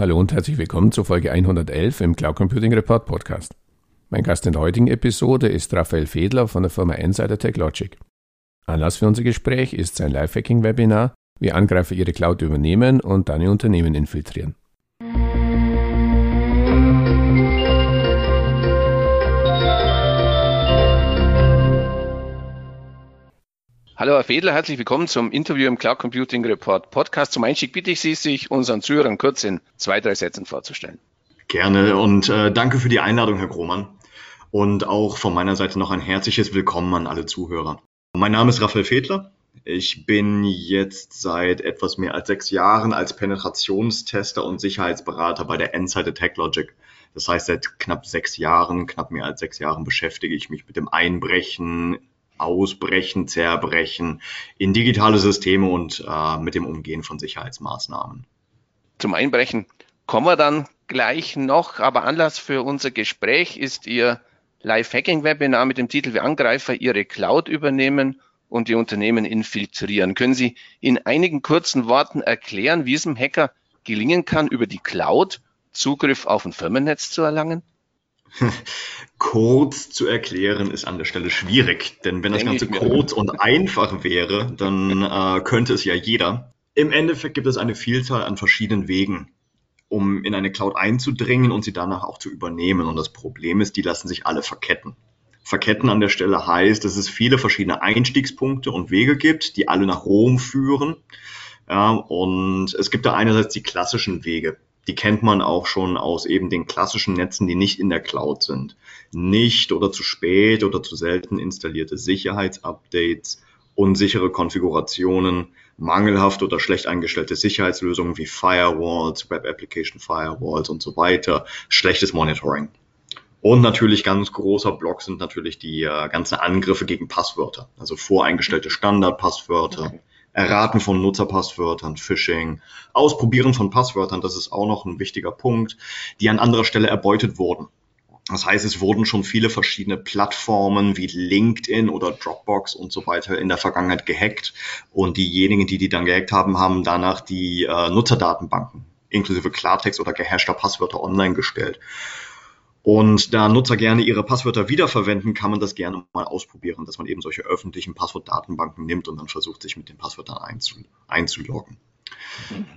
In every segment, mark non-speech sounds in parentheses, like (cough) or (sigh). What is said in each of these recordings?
Hallo und herzlich willkommen zu Folge 111 im Cloud Computing Report Podcast. Mein Gast in der heutigen Episode ist Raphael Fedler von der Firma Insider TechLogic. Anlass für unser Gespräch ist sein Lifehacking-Webinar, wie Angreifer ihre Cloud übernehmen und dann ihr Unternehmen infiltrieren. Hallo Herr Fedler, herzlich willkommen zum Interview im Cloud Computing Report Podcast. Zum Einstieg bitte ich Sie, sich unseren Zuhörern kurz in zwei, drei Sätzen vorzustellen. Gerne und äh, danke für die Einladung, Herr Grohmann. Und auch von meiner Seite noch ein herzliches Willkommen an alle Zuhörer. Mein Name ist Raphael Fedler. Ich bin jetzt seit etwas mehr als sechs Jahren als Penetrationstester und Sicherheitsberater bei der Endseite TechLogic. Das heißt, seit knapp sechs Jahren, knapp mehr als sechs Jahren beschäftige ich mich mit dem Einbrechen, Ausbrechen, Zerbrechen in digitale Systeme und äh, mit dem Umgehen von Sicherheitsmaßnahmen. Zum Einbrechen kommen wir dann gleich noch, aber Anlass für unser Gespräch ist Ihr Live-Hacking-Webinar mit dem Titel Wie Angreifer Ihre Cloud übernehmen und die Unternehmen infiltrieren. Können Sie in einigen kurzen Worten erklären, wie es einem Hacker gelingen kann, über die Cloud Zugriff auf ein Firmennetz zu erlangen? (laughs) Kurz zu erklären ist an der Stelle schwierig, denn wenn das Ganze kurz und einfach wäre, dann äh, könnte es ja jeder. Im Endeffekt gibt es eine Vielzahl an verschiedenen Wegen, um in eine Cloud einzudringen und sie danach auch zu übernehmen. Und das Problem ist, die lassen sich alle verketten. Verketten an der Stelle heißt, dass es viele verschiedene Einstiegspunkte und Wege gibt, die alle nach Rom führen. Ja, und es gibt da einerseits die klassischen Wege, die kennt man auch schon aus eben den klassischen Netzen, die nicht in der Cloud sind. Nicht oder zu spät oder zu selten installierte Sicherheitsupdates, unsichere Konfigurationen, mangelhaft oder schlecht eingestellte Sicherheitslösungen wie Firewalls, Web Application Firewalls und so weiter, schlechtes Monitoring. Und natürlich ganz großer Block sind natürlich die äh, ganzen Angriffe gegen Passwörter, also voreingestellte Standardpasswörter, okay. Erraten von Nutzerpasswörtern, Phishing, Ausprobieren von Passwörtern, das ist auch noch ein wichtiger Punkt, die an anderer Stelle erbeutet wurden. Das heißt, es wurden schon viele verschiedene Plattformen wie LinkedIn oder Dropbox und so weiter in der Vergangenheit gehackt. Und diejenigen, die die dann gehackt haben, haben danach die äh, Nutzerdatenbanken inklusive Klartext oder gehashter Passwörter online gestellt. Und da Nutzer gerne ihre Passwörter wiederverwenden, kann man das gerne mal ausprobieren, dass man eben solche öffentlichen Passwortdatenbanken nimmt und dann versucht, sich mit den Passwörtern einzuloggen.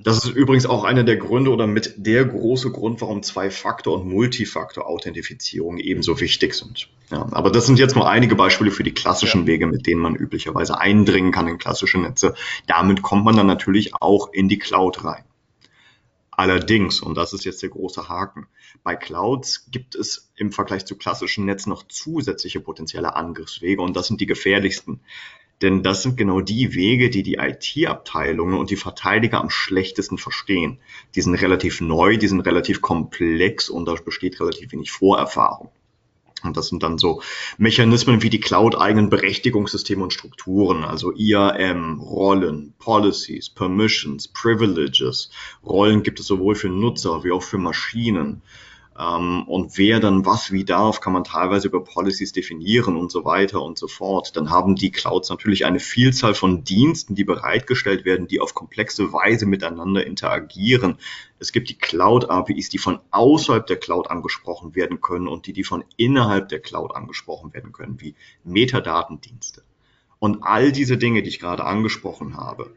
Das ist übrigens auch einer der Gründe oder mit der große Grund, warum Zwei-Faktor- und Multifaktor-Authentifizierung ebenso wichtig sind. Ja, aber das sind jetzt nur einige Beispiele für die klassischen ja. Wege, mit denen man üblicherweise eindringen kann in klassische Netze. Damit kommt man dann natürlich auch in die Cloud rein. Allerdings, und das ist jetzt der große Haken, bei Clouds gibt es im Vergleich zu klassischen Netzen noch zusätzliche potenzielle Angriffswege und das sind die gefährlichsten. Denn das sind genau die Wege, die die IT-Abteilungen und die Verteidiger am schlechtesten verstehen. Die sind relativ neu, die sind relativ komplex und da besteht relativ wenig Vorerfahrung. Und das sind dann so Mechanismen wie die Cloud-eigenen Berechtigungssysteme und Strukturen, also IAM, Rollen, Policies, Permissions, Privileges. Rollen gibt es sowohl für Nutzer wie auch für Maschinen. Ähm, und wer dann was wie darf, kann man teilweise über Policies definieren und so weiter und so fort. Dann haben die Clouds natürlich eine Vielzahl von Diensten, die bereitgestellt werden, die auf komplexe Weise miteinander interagieren. Es gibt die Cloud-APIs, die von außerhalb der Cloud angesprochen werden können und die, die von innerhalb der Cloud angesprochen werden können, wie Metadatendienste. Und all diese Dinge, die ich gerade angesprochen habe,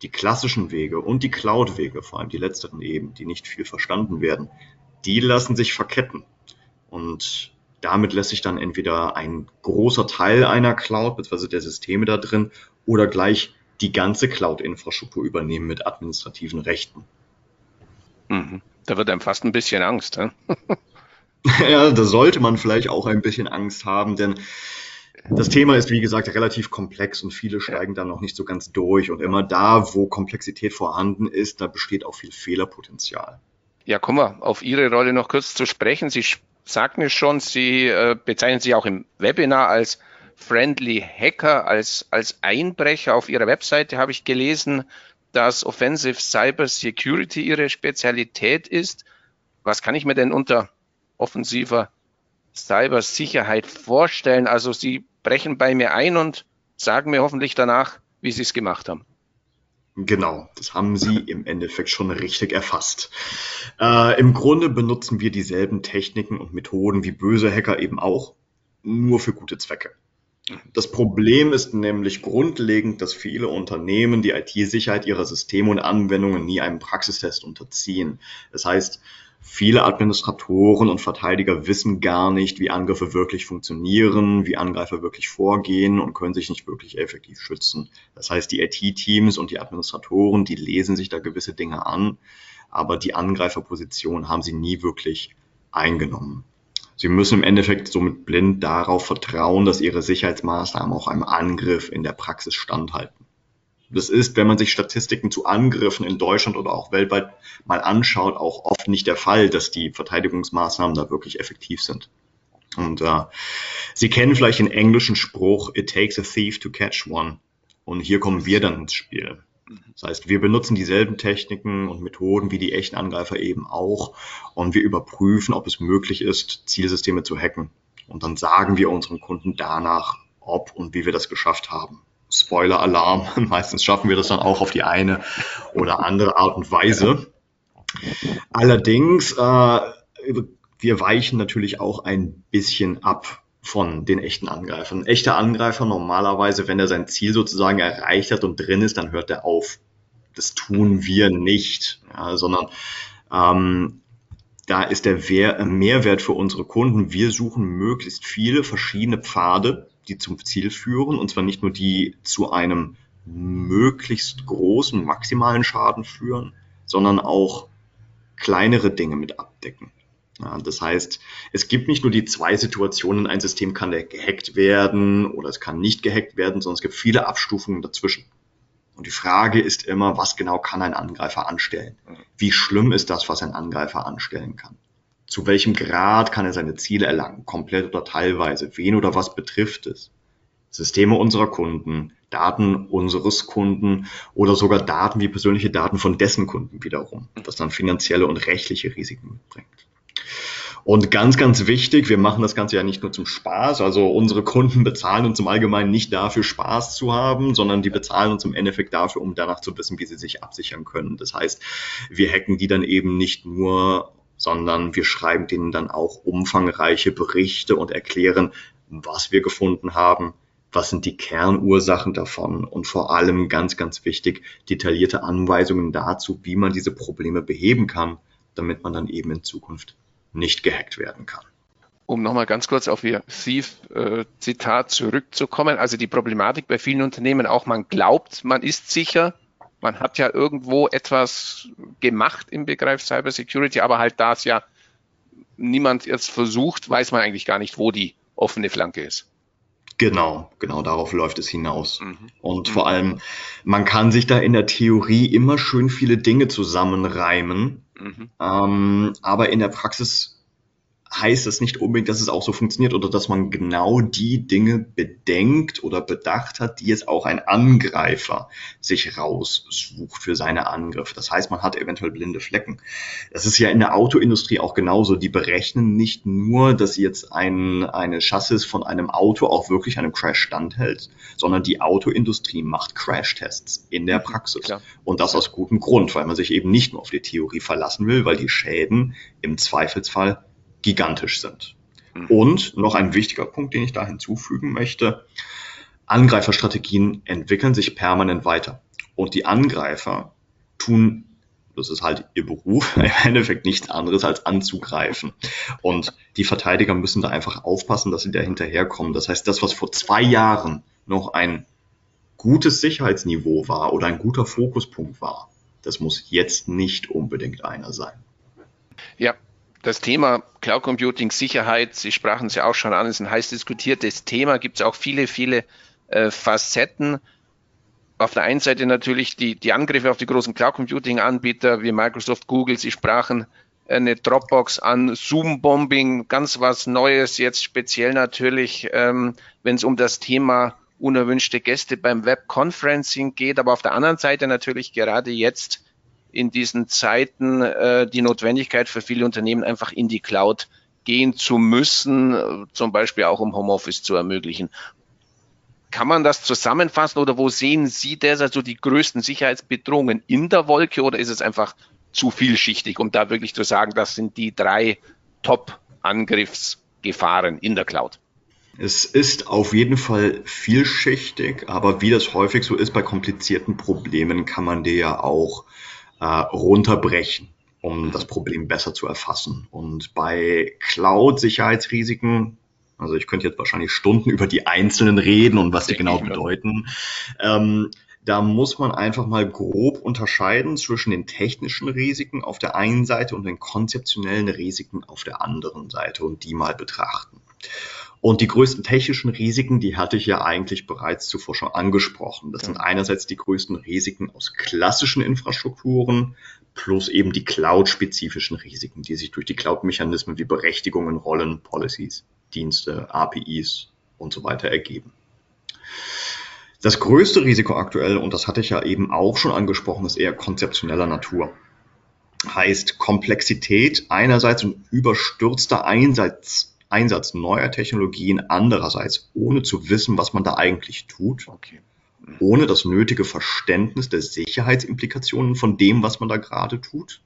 die klassischen Wege und die Cloud-Wege, vor allem die letzteren eben, die nicht viel verstanden werden, die lassen sich verketten. Und damit lässt sich dann entweder ein großer Teil einer Cloud bzw. der Systeme da drin oder gleich die ganze Cloud-Infrastruktur übernehmen mit administrativen Rechten. Mhm. Da wird einem fast ein bisschen Angst. He? (laughs) ja, da sollte man vielleicht auch ein bisschen Angst haben, denn das Thema ist, wie gesagt, relativ komplex und viele steigen da noch nicht so ganz durch. Und immer da, wo Komplexität vorhanden ist, da besteht auch viel Fehlerpotenzial. Ja, kommen wir auf Ihre Rolle noch kurz zu sprechen. Sie sagten es schon, Sie äh, bezeichnen sich auch im Webinar als Friendly Hacker, als, als Einbrecher. Auf Ihrer Webseite habe ich gelesen, dass Offensive Cyber Security Ihre Spezialität ist. Was kann ich mir denn unter offensiver Cybersicherheit vorstellen? Also Sie brechen bei mir ein und sagen mir hoffentlich danach, wie Sie es gemacht haben. Genau, das haben Sie im Endeffekt schon richtig erfasst. Äh, Im Grunde benutzen wir dieselben Techniken und Methoden wie böse Hacker eben auch, nur für gute Zwecke. Das Problem ist nämlich grundlegend, dass viele Unternehmen die IT-Sicherheit ihrer Systeme und Anwendungen nie einem Praxistest unterziehen. Das heißt, viele Administratoren und Verteidiger wissen gar nicht, wie Angriffe wirklich funktionieren, wie Angreifer wirklich vorgehen und können sich nicht wirklich effektiv schützen. Das heißt, die IT-Teams und die Administratoren, die lesen sich da gewisse Dinge an, aber die Angreiferposition haben sie nie wirklich eingenommen. Sie müssen im Endeffekt somit blind darauf vertrauen, dass Ihre Sicherheitsmaßnahmen auch einem Angriff in der Praxis standhalten. Das ist, wenn man sich Statistiken zu Angriffen in Deutschland oder auch weltweit mal anschaut, auch oft nicht der Fall, dass die Verteidigungsmaßnahmen da wirklich effektiv sind. Und äh, Sie kennen vielleicht den englischen Spruch, it takes a thief to catch one. Und hier kommen wir dann ins Spiel. Das heißt, wir benutzen dieselben Techniken und Methoden wie die echten Angreifer eben auch und wir überprüfen, ob es möglich ist, Zielsysteme zu hacken. Und dann sagen wir unseren Kunden danach, ob und wie wir das geschafft haben. Spoiler-Alarm, (laughs) meistens schaffen wir das dann auch auf die eine oder andere Art und Weise. Allerdings, äh, wir weichen natürlich auch ein bisschen ab von den echten Angreifern. Ein echter Angreifer normalerweise, wenn er sein Ziel sozusagen erreicht hat und drin ist, dann hört er auf. Das tun wir nicht, ja, sondern ähm, da ist der Mehrwert für unsere Kunden. Wir suchen möglichst viele verschiedene Pfade, die zum Ziel führen, und zwar nicht nur die zu einem möglichst großen, maximalen Schaden führen, sondern auch kleinere Dinge mit abdecken. Ja, das heißt, es gibt nicht nur die zwei Situationen, ein System kann gehackt werden oder es kann nicht gehackt werden, sondern es gibt viele Abstufungen dazwischen. Und die Frage ist immer, was genau kann ein Angreifer anstellen? Wie schlimm ist das, was ein Angreifer anstellen kann? Zu welchem Grad kann er seine Ziele erlangen? Komplett oder teilweise? Wen oder was betrifft es? Systeme unserer Kunden, Daten unseres Kunden oder sogar Daten wie persönliche Daten von dessen Kunden wiederum, was dann finanzielle und rechtliche Risiken mitbringt. Und ganz, ganz wichtig, wir machen das Ganze ja nicht nur zum Spaß. Also unsere Kunden bezahlen uns im Allgemeinen nicht dafür, Spaß zu haben, sondern die bezahlen uns im Endeffekt dafür, um danach zu wissen, wie sie sich absichern können. Das heißt, wir hacken die dann eben nicht nur, sondern wir schreiben denen dann auch umfangreiche Berichte und erklären, was wir gefunden haben, was sind die Kernursachen davon und vor allem ganz, ganz wichtig, detaillierte Anweisungen dazu, wie man diese Probleme beheben kann, damit man dann eben in Zukunft nicht gehackt werden kann. Um nochmal ganz kurz auf Ihr Thief-Zitat äh, zurückzukommen. Also die Problematik bei vielen Unternehmen auch, man glaubt, man ist sicher, man hat ja irgendwo etwas gemacht im Begriff Cybersecurity, aber halt da es ja niemand jetzt versucht, weiß man eigentlich gar nicht, wo die offene Flanke ist. Genau, genau darauf läuft es hinaus. Mhm. Und mhm. vor allem, man kann sich da in der Theorie immer schön viele Dinge zusammenreimen, Mhm. Ähm, aber in der Praxis heißt das nicht unbedingt, dass es auch so funktioniert oder dass man genau die Dinge bedenkt oder bedacht hat, die jetzt auch ein Angreifer sich raussucht für seine Angriffe. Das heißt, man hat eventuell blinde Flecken. Das ist ja in der Autoindustrie auch genauso. Die berechnen nicht nur, dass jetzt ein, eine Chassis von einem Auto auch wirklich einem Crash standhält, sondern die Autoindustrie macht Crash-Tests in der Praxis. Klar. Und das aus gutem Grund, weil man sich eben nicht nur auf die Theorie verlassen will, weil die Schäden im Zweifelsfall gigantisch sind. Und noch ein wichtiger Punkt, den ich da hinzufügen möchte. Angreiferstrategien entwickeln sich permanent weiter. Und die Angreifer tun, das ist halt ihr Beruf, (laughs) im Endeffekt nichts anderes als anzugreifen. Und die Verteidiger müssen da einfach aufpassen, dass sie da hinterherkommen. Das heißt, das, was vor zwei Jahren noch ein gutes Sicherheitsniveau war oder ein guter Fokuspunkt war, das muss jetzt nicht unbedingt einer sein. Ja, das Thema Cloud Computing, Sicherheit, Sie sprachen es ja auch schon an, ist ein heiß diskutiertes Thema, gibt es auch viele, viele äh, Facetten. Auf der einen Seite natürlich die, die Angriffe auf die großen Cloud Computing Anbieter wie Microsoft, Google, Sie sprachen eine Dropbox an, Zoom-Bombing, ganz was Neues, jetzt speziell natürlich, ähm, wenn es um das Thema unerwünschte Gäste beim Web-Conferencing geht, aber auf der anderen Seite natürlich gerade jetzt in diesen Zeiten äh, die Notwendigkeit für viele Unternehmen einfach in die Cloud gehen zu müssen, zum Beispiel auch um Homeoffice zu ermöglichen. kann man das zusammenfassen oder wo sehen Sie derzeit so die größten Sicherheitsbedrohungen in der Wolke oder ist es einfach zu vielschichtig, um da wirklich zu sagen, das sind die drei Top-Angriffsgefahren in der Cloud? Es ist auf jeden Fall vielschichtig, aber wie das häufig so ist bei komplizierten Problemen, kann man die ja auch äh, runterbrechen, um das Problem besser zu erfassen. Und bei Cloud-Sicherheitsrisiken, also ich könnte jetzt wahrscheinlich Stunden über die einzelnen reden und was die genau bedeuten. Ähm, da muss man einfach mal grob unterscheiden zwischen den technischen Risiken auf der einen Seite und den konzeptionellen Risiken auf der anderen Seite und die mal betrachten. Und die größten technischen Risiken, die hatte ich ja eigentlich bereits zuvor schon angesprochen. Das sind einerseits die größten Risiken aus klassischen Infrastrukturen plus eben die Cloud-spezifischen Risiken, die sich durch die Cloud-Mechanismen wie Berechtigungen, Rollen, Policies, Dienste, APIs und so weiter ergeben. Das größte Risiko aktuell, und das hatte ich ja eben auch schon angesprochen, ist eher konzeptioneller Natur. Heißt Komplexität einerseits und überstürzter Einsatz Einsatz neuer Technologien andererseits, ohne zu wissen, was man da eigentlich tut, okay. ohne das nötige Verständnis der Sicherheitsimplikationen von dem, was man da gerade tut.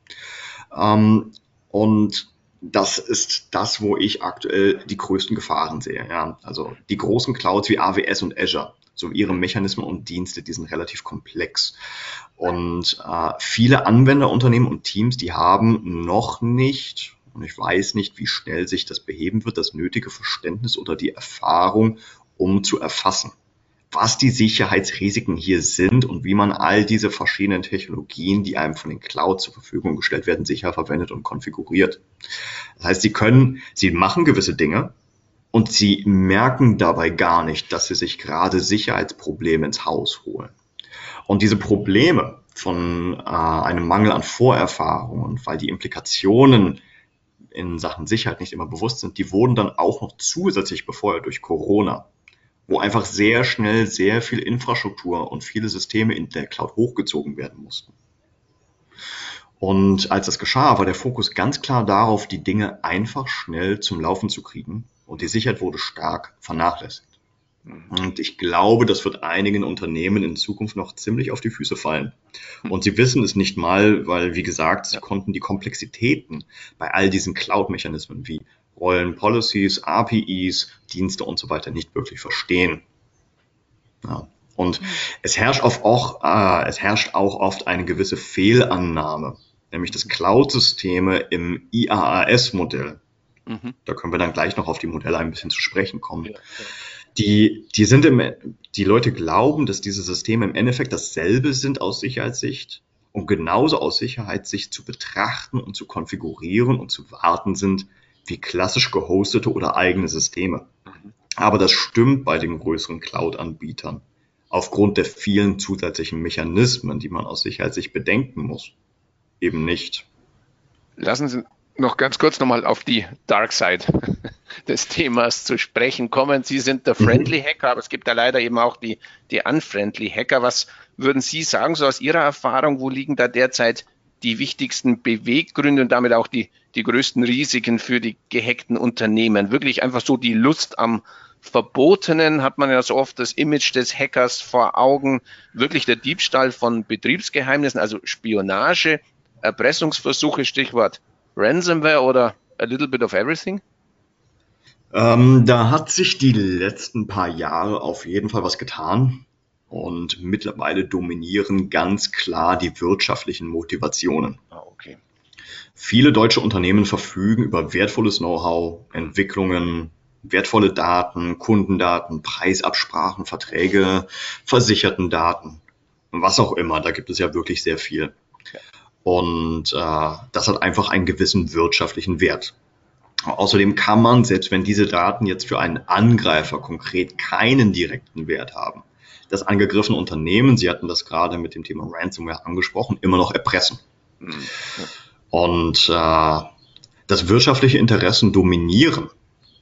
Ähm, und das ist das, wo ich aktuell die größten Gefahren sehe. Ja. Also die großen Clouds wie AWS und Azure, so ihre Mechanismen und Dienste, die sind relativ komplex. Und äh, viele Anwenderunternehmen und Teams, die haben noch nicht und ich weiß nicht, wie schnell sich das beheben wird, das nötige Verständnis oder die Erfahrung, um zu erfassen, was die Sicherheitsrisiken hier sind und wie man all diese verschiedenen Technologien, die einem von den Clouds zur Verfügung gestellt werden, sicher verwendet und konfiguriert. Das heißt, sie können, sie machen gewisse Dinge und sie merken dabei gar nicht, dass sie sich gerade Sicherheitsprobleme ins Haus holen. Und diese Probleme von äh, einem Mangel an Vorerfahrungen, weil die Implikationen in Sachen Sicherheit nicht immer bewusst sind, die wurden dann auch noch zusätzlich befeuert durch Corona, wo einfach sehr schnell sehr viel Infrastruktur und viele Systeme in der Cloud hochgezogen werden mussten. Und als das geschah, war der Fokus ganz klar darauf, die Dinge einfach schnell zum Laufen zu kriegen und die Sicherheit wurde stark vernachlässigt. Und ich glaube, das wird einigen Unternehmen in Zukunft noch ziemlich auf die Füße fallen. Und sie wissen es nicht mal, weil, wie gesagt, sie konnten die Komplexitäten bei all diesen Cloud-Mechanismen wie Rollen, Policies, APIs, Dienste und so weiter nicht wirklich verstehen. Ja. Und es herrscht, auch, äh, es herrscht auch oft eine gewisse Fehlannahme, nämlich dass Cloud-Systeme im IaaS-Modell, mhm. da können wir dann gleich noch auf die Modelle ein bisschen zu sprechen kommen, ja, ja die, die sind im, die Leute glauben, dass diese Systeme im Endeffekt dasselbe sind aus Sicherheitssicht und genauso aus Sicherheitssicht zu betrachten und zu konfigurieren und zu warten sind wie klassisch gehostete oder eigene Systeme. Aber das stimmt bei den größeren Cloud-Anbietern aufgrund der vielen zusätzlichen Mechanismen, die man aus Sicherheitssicht bedenken muss, eben nicht. Lassen Sie noch ganz kurz nochmal auf die Dark Side (laughs) des Themas zu sprechen kommen. Sie sind der mhm. Friendly Hacker, aber es gibt da leider eben auch die, die Unfriendly Hacker. Was würden Sie sagen, so aus Ihrer Erfahrung, wo liegen da derzeit die wichtigsten Beweggründe und damit auch die, die größten Risiken für die gehackten Unternehmen? Wirklich einfach so die Lust am Verbotenen hat man ja so oft das Image des Hackers vor Augen, wirklich der Diebstahl von Betriebsgeheimnissen, also Spionage, Erpressungsversuche, Stichwort Ransomware oder a little bit of everything? Ähm, da hat sich die letzten paar Jahre auf jeden Fall was getan. Und mittlerweile dominieren ganz klar die wirtschaftlichen Motivationen. Ah, okay. Viele deutsche Unternehmen verfügen über wertvolles Know-how, Entwicklungen, wertvolle Daten, Kundendaten, Preisabsprachen, Verträge, versicherten Daten, was auch immer. Da gibt es ja wirklich sehr viel. Und äh, das hat einfach einen gewissen wirtschaftlichen Wert. Außerdem kann man, selbst wenn diese Daten jetzt für einen Angreifer konkret keinen direkten Wert haben, das angegriffene Unternehmen, Sie hatten das gerade mit dem Thema Ransomware angesprochen, immer noch erpressen. Mhm. Und äh, das wirtschaftliche Interessen dominieren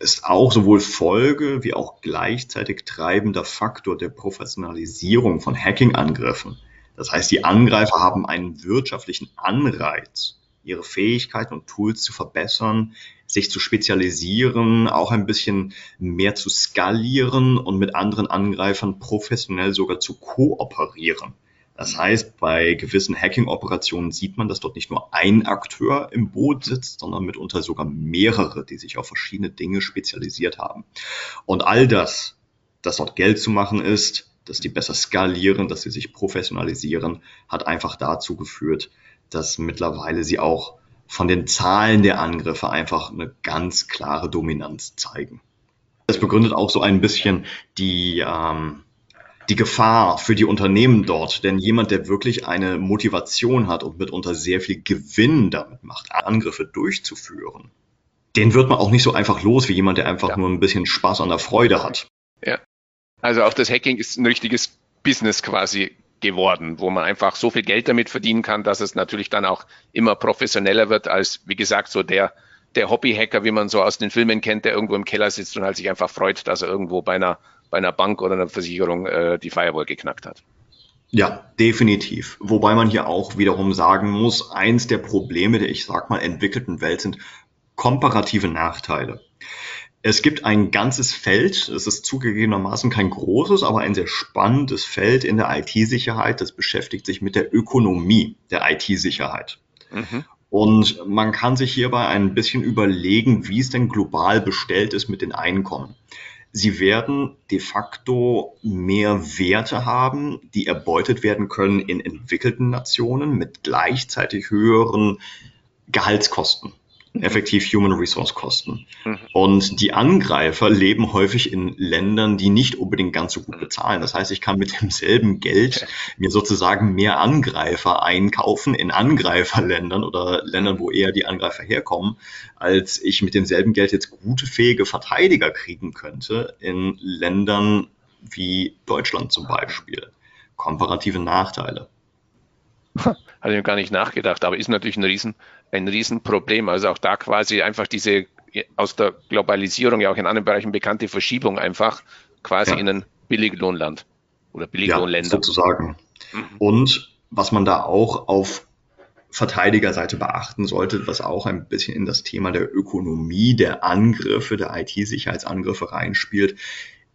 ist auch sowohl Folge wie auch gleichzeitig treibender Faktor der Professionalisierung von Hacking-Angriffen das heißt, die Angreifer haben einen wirtschaftlichen Anreiz, ihre Fähigkeiten und Tools zu verbessern, sich zu spezialisieren, auch ein bisschen mehr zu skalieren und mit anderen Angreifern professionell sogar zu kooperieren. Das heißt, bei gewissen Hacking-Operationen sieht man, dass dort nicht nur ein Akteur im Boot sitzt, sondern mitunter sogar mehrere, die sich auf verschiedene Dinge spezialisiert haben. Und all das, dass dort Geld zu machen ist, dass die besser skalieren, dass sie sich professionalisieren, hat einfach dazu geführt, dass mittlerweile sie auch von den Zahlen der Angriffe einfach eine ganz klare Dominanz zeigen. Das begründet auch so ein bisschen die, ähm, die Gefahr für die Unternehmen dort. Denn jemand, der wirklich eine Motivation hat und mitunter sehr viel Gewinn damit macht, Angriffe durchzuführen, den wird man auch nicht so einfach los wie jemand, der einfach ja. nur ein bisschen Spaß an der Freude hat. Also auch das Hacking ist ein richtiges Business quasi geworden, wo man einfach so viel Geld damit verdienen kann, dass es natürlich dann auch immer professioneller wird als, wie gesagt, so der, der Hobby-Hacker, wie man so aus den Filmen kennt, der irgendwo im Keller sitzt und halt sich einfach freut, dass er irgendwo bei einer bei einer Bank oder einer Versicherung äh, die Firewall geknackt hat. Ja, definitiv. Wobei man hier auch wiederum sagen muss, eins der Probleme der, ich sag mal, entwickelten Welt sind komparative Nachteile. Es gibt ein ganzes Feld, es ist zugegebenermaßen kein großes, aber ein sehr spannendes Feld in der IT-Sicherheit, das beschäftigt sich mit der Ökonomie der IT-Sicherheit. Mhm. Und man kann sich hierbei ein bisschen überlegen, wie es denn global bestellt ist mit den Einkommen. Sie werden de facto mehr Werte haben, die erbeutet werden können in entwickelten Nationen mit gleichzeitig höheren Gehaltskosten. Effektiv Human Resource Kosten. Mhm. Und die Angreifer leben häufig in Ländern, die nicht unbedingt ganz so gut mhm. bezahlen. Das heißt, ich kann mit demselben Geld mir sozusagen mehr Angreifer einkaufen in Angreiferländern oder Ländern, wo eher die Angreifer herkommen, als ich mit demselben Geld jetzt gute, fähige Verteidiger kriegen könnte in Ländern wie Deutschland zum Beispiel. Komparative Nachteile. (laughs) Hatte ich gar nicht nachgedacht, aber ist natürlich ein Riesen, ein Riesenproblem. Also auch da quasi einfach diese aus der Globalisierung ja auch in anderen Bereichen bekannte Verschiebung einfach quasi ja. in ein Billiglohnland oder Billiglohnländer. Ja, sozusagen. Mhm. Und was man da auch auf Verteidigerseite beachten sollte, was auch ein bisschen in das Thema der Ökonomie, der Angriffe, der IT-Sicherheitsangriffe reinspielt,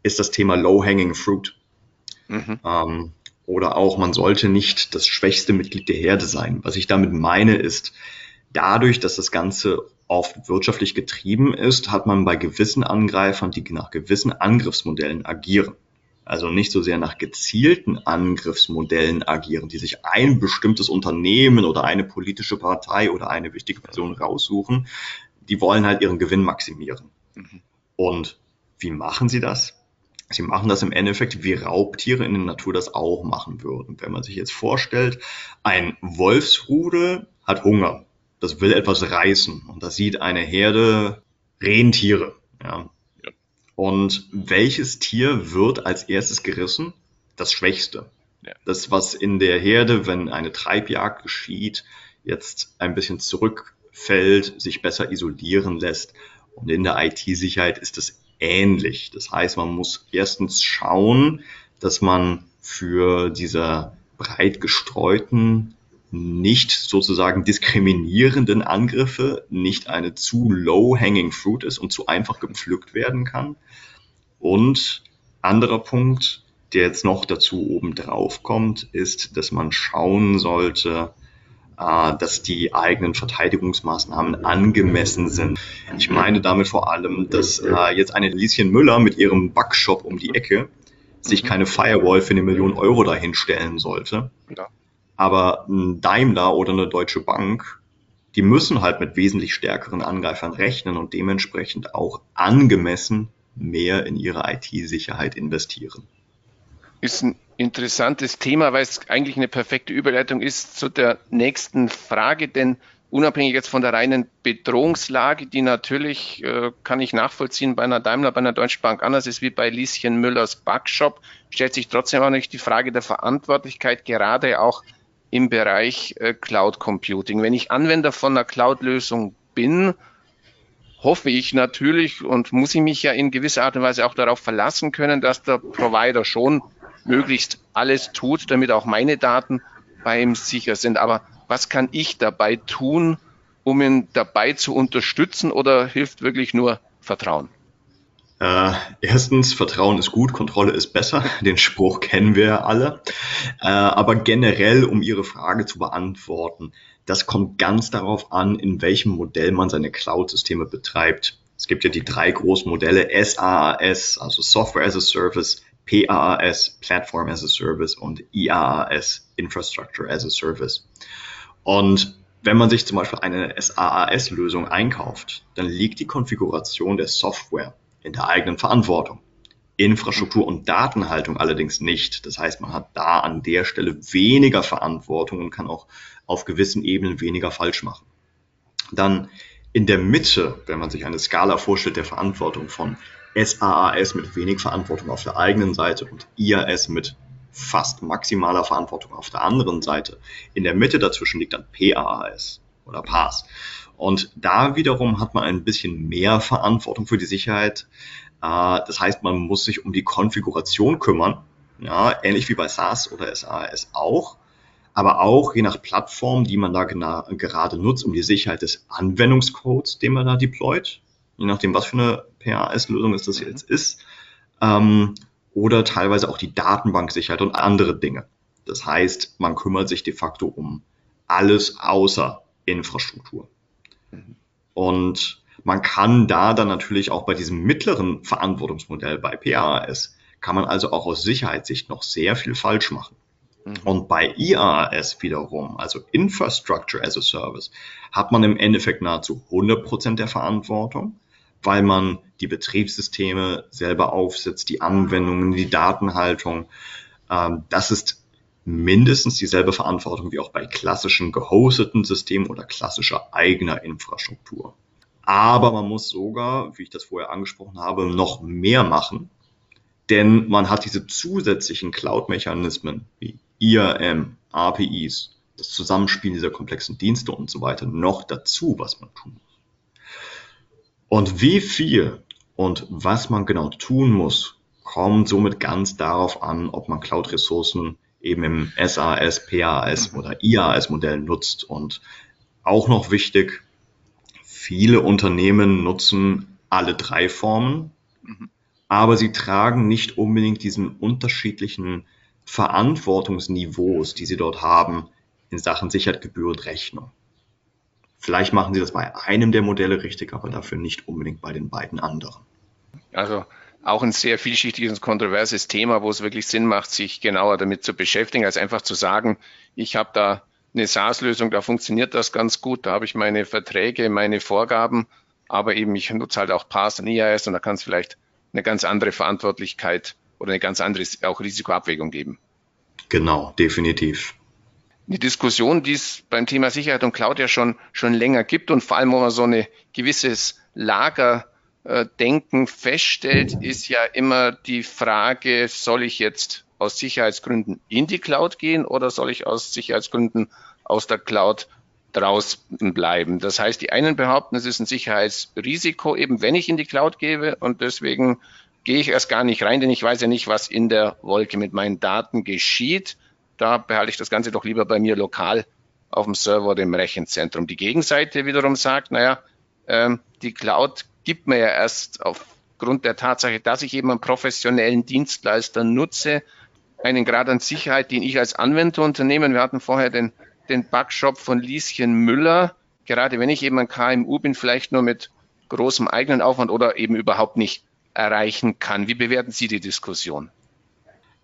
ist das Thema Low-Hanging Fruit. Mhm. Ähm, oder auch, man sollte nicht das schwächste Mitglied der Herde sein. Was ich damit meine ist, dadurch, dass das Ganze oft wirtschaftlich getrieben ist, hat man bei gewissen Angreifern, die nach gewissen Angriffsmodellen agieren, also nicht so sehr nach gezielten Angriffsmodellen agieren, die sich ein bestimmtes Unternehmen oder eine politische Partei oder eine wichtige Person raussuchen, die wollen halt ihren Gewinn maximieren. Mhm. Und wie machen sie das? Sie machen das im Endeffekt, wie Raubtiere in der Natur das auch machen würden. Wenn man sich jetzt vorstellt, ein Wolfsrudel hat Hunger, das will etwas reißen und das sieht eine Herde Rentiere. Ja. ja. Und welches Tier wird als erstes gerissen? Das Schwächste. Ja. Das, was in der Herde, wenn eine Treibjagd geschieht, jetzt ein bisschen zurückfällt, sich besser isolieren lässt. Und in der IT-Sicherheit ist es ähnlich. Das heißt, man muss erstens schauen, dass man für diese breit gestreuten, nicht sozusagen diskriminierenden Angriffe nicht eine zu low-hanging fruit ist und zu einfach gepflückt werden kann. Und anderer Punkt, der jetzt noch dazu oben drauf kommt, ist, dass man schauen sollte, äh, dass die eigenen Verteidigungsmaßnahmen angemessen sind. Ich meine damit vor allem, dass äh, jetzt eine Lieschen Müller mit ihrem Backshop um die Ecke sich keine Firewall für eine Million Euro dahinstellen sollte. Ja. Aber ein Daimler oder eine Deutsche Bank, die müssen halt mit wesentlich stärkeren Angreifern rechnen und dementsprechend auch angemessen mehr in ihre IT-Sicherheit investieren. Ist ein interessantes Thema, weil es eigentlich eine perfekte Überleitung ist zu der nächsten Frage, denn unabhängig jetzt von der reinen Bedrohungslage, die natürlich, äh, kann ich nachvollziehen, bei einer Daimler, bei einer Deutschen Bank anders ist wie bei Lieschen Müllers Backshop, stellt sich trotzdem auch nicht die Frage der Verantwortlichkeit, gerade auch im Bereich äh, Cloud Computing. Wenn ich Anwender von einer Cloud-Lösung bin, hoffe ich natürlich und muss ich mich ja in gewisser Art und Weise auch darauf verlassen können, dass der Provider schon möglichst alles tut, damit auch meine Daten bei ihm sicher sind. Aber was kann ich dabei tun, um ihn dabei zu unterstützen oder hilft wirklich nur Vertrauen? Äh, erstens, Vertrauen ist gut, Kontrolle ist besser. (laughs) Den Spruch kennen wir alle. Äh, aber generell, um Ihre Frage zu beantworten, das kommt ganz darauf an, in welchem Modell man seine Cloud-Systeme betreibt. Es gibt ja die drei großen Modelle SaaS, also Software as a Service, PaaS, Platform as a Service und IaaS, Infrastructure as a Service. Und wenn man sich zum Beispiel eine SaaS-Lösung einkauft, dann liegt die Konfiguration der Software in der eigenen Verantwortung. Infrastruktur und Datenhaltung allerdings nicht. Das heißt, man hat da an der Stelle weniger Verantwortung und kann auch auf gewissen Ebenen weniger falsch machen. Dann in der Mitte, wenn man sich eine Skala vorstellt der Verantwortung von SaaS mit wenig Verantwortung auf der eigenen Seite und IaaS mit fast maximaler Verantwortung auf der anderen Seite. In der Mitte dazwischen liegt dann PaaS oder PaaS. Und da wiederum hat man ein bisschen mehr Verantwortung für die Sicherheit. Äh, das heißt, man muss sich um die Konfiguration kümmern, ja, ähnlich wie bei SaaS oder SaaS auch, aber auch je nach Plattform, die man da gerade nutzt, um die Sicherheit des Anwendungscodes, den man da deployt, je nachdem, was für eine PaaS-Lösung es das jetzt ist, ähm, oder teilweise auch die Datenbanksicherheit und andere Dinge. Das heißt, man kümmert sich de facto um alles außer Infrastruktur. Und man kann da dann natürlich auch bei diesem mittleren Verantwortungsmodell bei PAAS, kann man also auch aus Sicherheitssicht noch sehr viel falsch machen. Mhm. Und bei IaaS wiederum, also Infrastructure as a Service, hat man im Endeffekt nahezu 100% der Verantwortung, weil man die Betriebssysteme selber aufsetzt, die Anwendungen, die Datenhaltung. Ähm, das ist mindestens dieselbe Verantwortung wie auch bei klassischen gehosteten Systemen oder klassischer eigener Infrastruktur. Aber man muss sogar, wie ich das vorher angesprochen habe, noch mehr machen, denn man hat diese zusätzlichen Cloud-Mechanismen wie IAM, APIs, das Zusammenspiel dieser komplexen Dienste und so weiter noch dazu, was man tun muss. Und wie viel und was man genau tun muss, kommt somit ganz darauf an, ob man Cloud-Ressourcen eben im SAS, PAS mhm. oder IAS-Modell nutzt. Und auch noch wichtig, viele Unternehmen nutzen alle drei Formen, mhm. aber sie tragen nicht unbedingt diesen unterschiedlichen Verantwortungsniveaus, die sie dort haben, in Sachen Sicherheit, Gebühr und Rechnung. Vielleicht machen sie das bei einem der Modelle richtig, aber dafür nicht unbedingt bei den beiden anderen. Also auch ein sehr vielschichtiges und kontroverses Thema, wo es wirklich Sinn macht, sich genauer damit zu beschäftigen, als einfach zu sagen, ich habe da eine SaaS-Lösung, da funktioniert das ganz gut, da habe ich meine Verträge, meine Vorgaben, aber eben ich nutze halt auch PaaS und IAS und da kann es vielleicht eine ganz andere Verantwortlichkeit oder eine ganz andere auch Risikoabwägung geben. Genau, definitiv. Eine Diskussion, die es beim Thema Sicherheit und Cloud ja schon, schon länger gibt und vor allem, wo man so ein gewisses Lager äh, Denken feststellt, ist ja immer die Frage, soll ich jetzt aus Sicherheitsgründen in die Cloud gehen oder soll ich aus Sicherheitsgründen aus der Cloud draußen bleiben? Das heißt, die einen behaupten, es ist ein Sicherheitsrisiko, eben wenn ich in die Cloud gehe und deswegen gehe ich erst gar nicht rein, denn ich weiß ja nicht, was in der Wolke mit meinen Daten geschieht. Da behalte ich das Ganze doch lieber bei mir lokal auf dem Server oder im Rechenzentrum. Die Gegenseite wiederum sagt, naja, ähm, die Cloud gibt mir ja erst aufgrund der Tatsache, dass ich eben einen professionellen Dienstleister nutze, einen Grad an Sicherheit, den ich als Anwenderunternehmen, wir hatten vorher den, den Backshop von Lieschen Müller, gerade wenn ich eben ein KMU bin, vielleicht nur mit großem eigenen Aufwand oder eben überhaupt nicht erreichen kann. Wie bewerten Sie die Diskussion?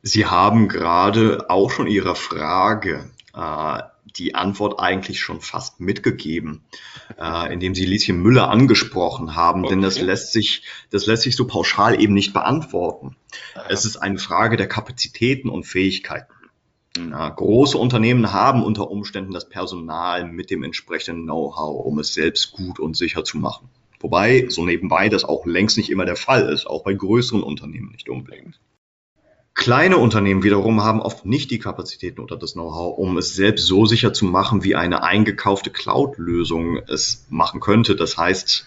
Sie haben gerade auch schon Ihre Frage äh, die Antwort eigentlich schon fast mitgegeben, äh, indem Sie Lieschen Müller angesprochen haben, okay. denn das lässt sich, das lässt sich so pauschal eben nicht beantworten. Aha. Es ist eine Frage der Kapazitäten und Fähigkeiten. Ja, große Unternehmen haben unter Umständen das Personal mit dem entsprechenden Know-how, um es selbst gut und sicher zu machen. Wobei, so nebenbei, das auch längst nicht immer der Fall ist, auch bei größeren Unternehmen nicht unbedingt. Kleine Unternehmen wiederum haben oft nicht die Kapazitäten oder das Know-how, um es selbst so sicher zu machen, wie eine eingekaufte Cloud-Lösung es machen könnte. Das heißt,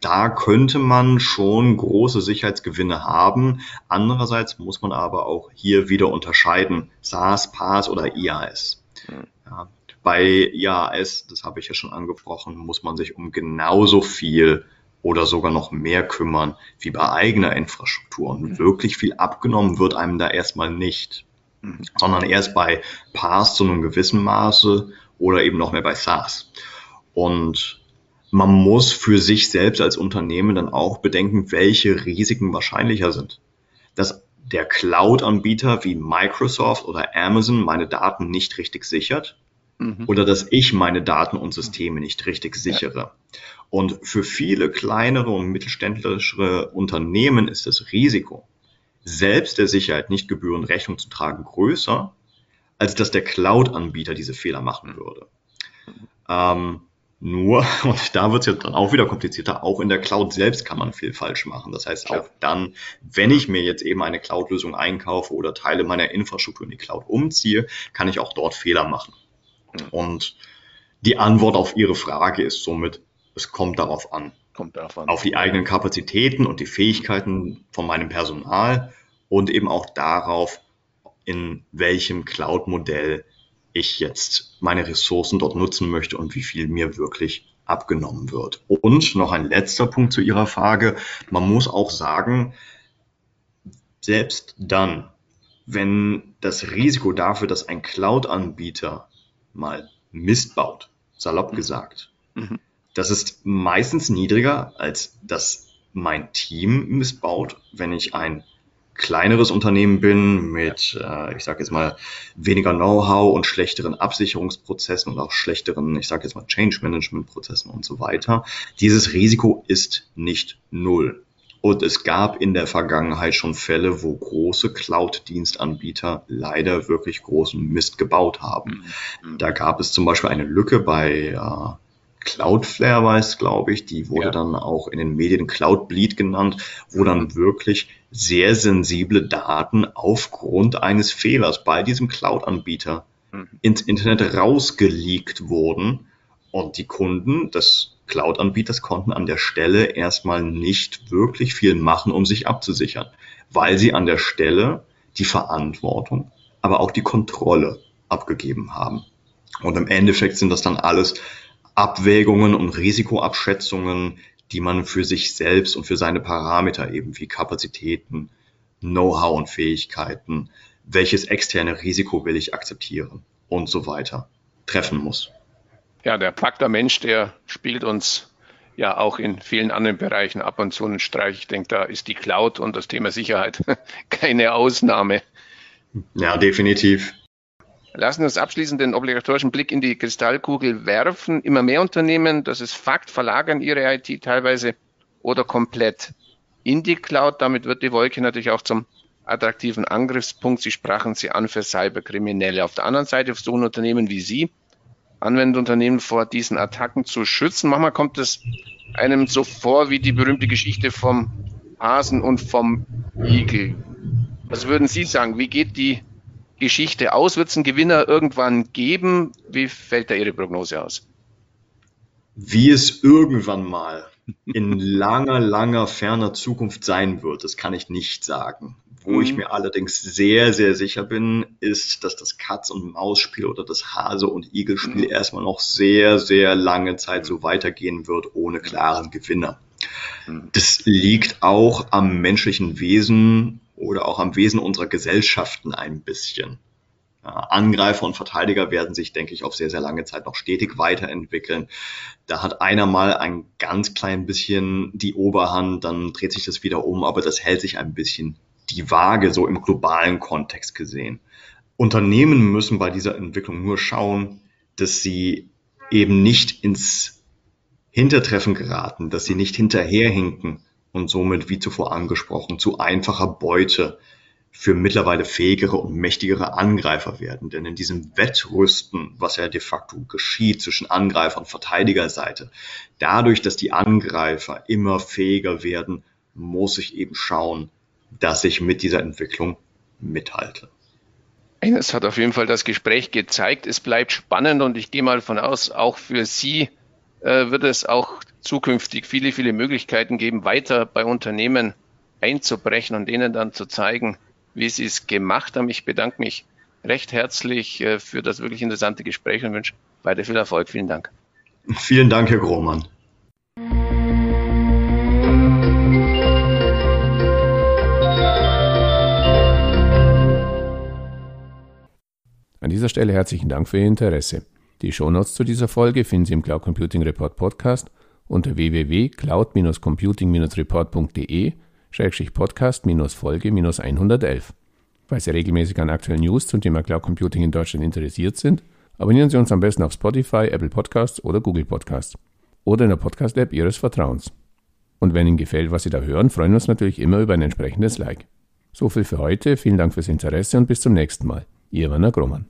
da könnte man schon große Sicherheitsgewinne haben. Andererseits muss man aber auch hier wieder unterscheiden, SaaS, PaaS oder IaaS. Ja, Bei IAS, das habe ich ja schon angesprochen, muss man sich um genauso viel oder sogar noch mehr kümmern wie bei eigener Infrastruktur. Und mhm. wirklich viel abgenommen wird einem da erstmal nicht, mhm. sondern erst bei PaaS zu einem gewissen Maße oder eben noch mehr bei SaaS. Und man muss für sich selbst als Unternehmen dann auch bedenken, welche Risiken wahrscheinlicher sind. Dass der Cloud-Anbieter wie Microsoft oder Amazon meine Daten nicht richtig sichert mhm. oder dass ich meine Daten und Systeme nicht richtig sichere. Ja. Und für viele kleinere und mittelständische Unternehmen ist das Risiko, selbst der Sicherheit nicht gebührend Rechnung zu tragen, größer, als dass der Cloud-Anbieter diese Fehler machen würde. Ähm, nur, (laughs) und da wird es ja dann auch wieder komplizierter, auch in der Cloud selbst kann man viel falsch machen. Das heißt, auch dann, wenn ich mir jetzt eben eine Cloud-Lösung einkaufe oder Teile meiner Infrastruktur in die Cloud umziehe, kann ich auch dort Fehler machen. Mhm. Und die Antwort auf Ihre Frage ist somit, es kommt darauf an. Kommt darauf an. Auf die eigenen Kapazitäten und die Fähigkeiten von meinem Personal und eben auch darauf, in welchem Cloud-Modell ich jetzt meine Ressourcen dort nutzen möchte und wie viel mir wirklich abgenommen wird. Und noch ein letzter Punkt zu Ihrer Frage. Man muss auch sagen, selbst dann, wenn das Risiko dafür, dass ein Cloud-Anbieter mal Mist baut, salopp mhm. gesagt, mhm. Das ist meistens niedriger, als dass mein Team missbaut, wenn ich ein kleineres Unternehmen bin mit, äh, ich sage jetzt mal, weniger Know-how und schlechteren Absicherungsprozessen und auch schlechteren, ich sage jetzt mal, Change-Management-Prozessen und so weiter. Dieses Risiko ist nicht null. Und es gab in der Vergangenheit schon Fälle, wo große Cloud-Dienstanbieter leider wirklich großen Mist gebaut haben. Mhm. Da gab es zum Beispiel eine Lücke bei äh, Cloudflare war es, glaube ich, die wurde ja. dann auch in den Medien Cloudbleed genannt, wo dann wirklich sehr sensible Daten aufgrund eines Fehlers bei diesem Cloud-Anbieter mhm. ins Internet rausgeleakt wurden und die Kunden des Cloud-Anbieters konnten an der Stelle erstmal nicht wirklich viel machen, um sich abzusichern, weil sie an der Stelle die Verantwortung, aber auch die Kontrolle abgegeben haben. Und im Endeffekt sind das dann alles Abwägungen und Risikoabschätzungen, die man für sich selbst und für seine Parameter eben wie Kapazitäten, Know-how und Fähigkeiten, welches externe Risiko will ich akzeptieren und so weiter treffen muss. Ja, der Faktor Mensch, der spielt uns ja auch in vielen anderen Bereichen ab und zu einen Streich. Ich denke, da ist die Cloud und das Thema Sicherheit (laughs) keine Ausnahme. Ja, definitiv. Lassen wir uns abschließend den obligatorischen Blick in die Kristallkugel werfen. Immer mehr Unternehmen, das ist Fakt, verlagern ihre IT teilweise oder komplett in die Cloud. Damit wird die Wolke natürlich auch zum attraktiven Angriffspunkt. Sie sprachen sie an für Cyberkriminelle. Auf der anderen Seite versuchen Unternehmen wie Sie, Anwenderunternehmen vor diesen Attacken zu schützen. Manchmal kommt es einem so vor wie die berühmte Geschichte vom Hasen und vom Igel. Was würden Sie sagen? Wie geht die Geschichte aus? Wird es einen Gewinner irgendwann geben? Wie fällt da Ihre Prognose aus? Wie es irgendwann mal in langer, langer, ferner Zukunft sein wird, das kann ich nicht sagen. Wo mhm. ich mir allerdings sehr, sehr sicher bin, ist, dass das Katz- und Maus-Spiel oder das Hase- und Igel-Spiel mhm. erstmal noch sehr, sehr lange Zeit so weitergehen wird, ohne klaren Gewinner. Mhm. Das liegt auch am menschlichen Wesen oder auch am Wesen unserer Gesellschaften ein bisschen. Angreifer und Verteidiger werden sich, denke ich, auf sehr, sehr lange Zeit noch stetig weiterentwickeln. Da hat einer mal ein ganz klein bisschen die Oberhand, dann dreht sich das wieder um, aber das hält sich ein bisschen die Waage so im globalen Kontext gesehen. Unternehmen müssen bei dieser Entwicklung nur schauen, dass sie eben nicht ins Hintertreffen geraten, dass sie nicht hinterherhinken und somit, wie zuvor angesprochen, zu einfacher Beute für mittlerweile fähigere und mächtigere Angreifer werden. Denn in diesem Wettrüsten, was ja de facto geschieht zwischen Angreifer und Verteidigerseite, dadurch, dass die Angreifer immer fähiger werden, muss ich eben schauen, dass ich mit dieser Entwicklung mithalte. Es hat auf jeden Fall das Gespräch gezeigt. Es bleibt spannend und ich gehe mal von aus, auch für Sie äh, wird es auch zukünftig viele, viele Möglichkeiten geben, weiter bei Unternehmen einzubrechen und denen dann zu zeigen, wie Sie es gemacht haben. Ich bedanke mich recht herzlich äh, für das wirklich interessante Gespräch und wünsche weiter viel Erfolg. Vielen Dank. Vielen Dank, Herr Grohmann. An dieser Stelle herzlichen Dank für Ihr Interesse. Die Shownotes zu dieser Folge finden Sie im Cloud Computing Report Podcast unter www.cloud-computing-report.de Podcast-Folge 111. Falls Sie regelmäßig an aktuellen News zum Thema Cloud Computing in Deutschland interessiert sind, abonnieren Sie uns am besten auf Spotify, Apple Podcasts oder Google Podcasts oder in der Podcast-App Ihres Vertrauens. Und wenn Ihnen gefällt, was Sie da hören, freuen wir uns natürlich immer über ein entsprechendes Like. So viel für heute, vielen Dank fürs Interesse und bis zum nächsten Mal. Ihr Werner Grummann.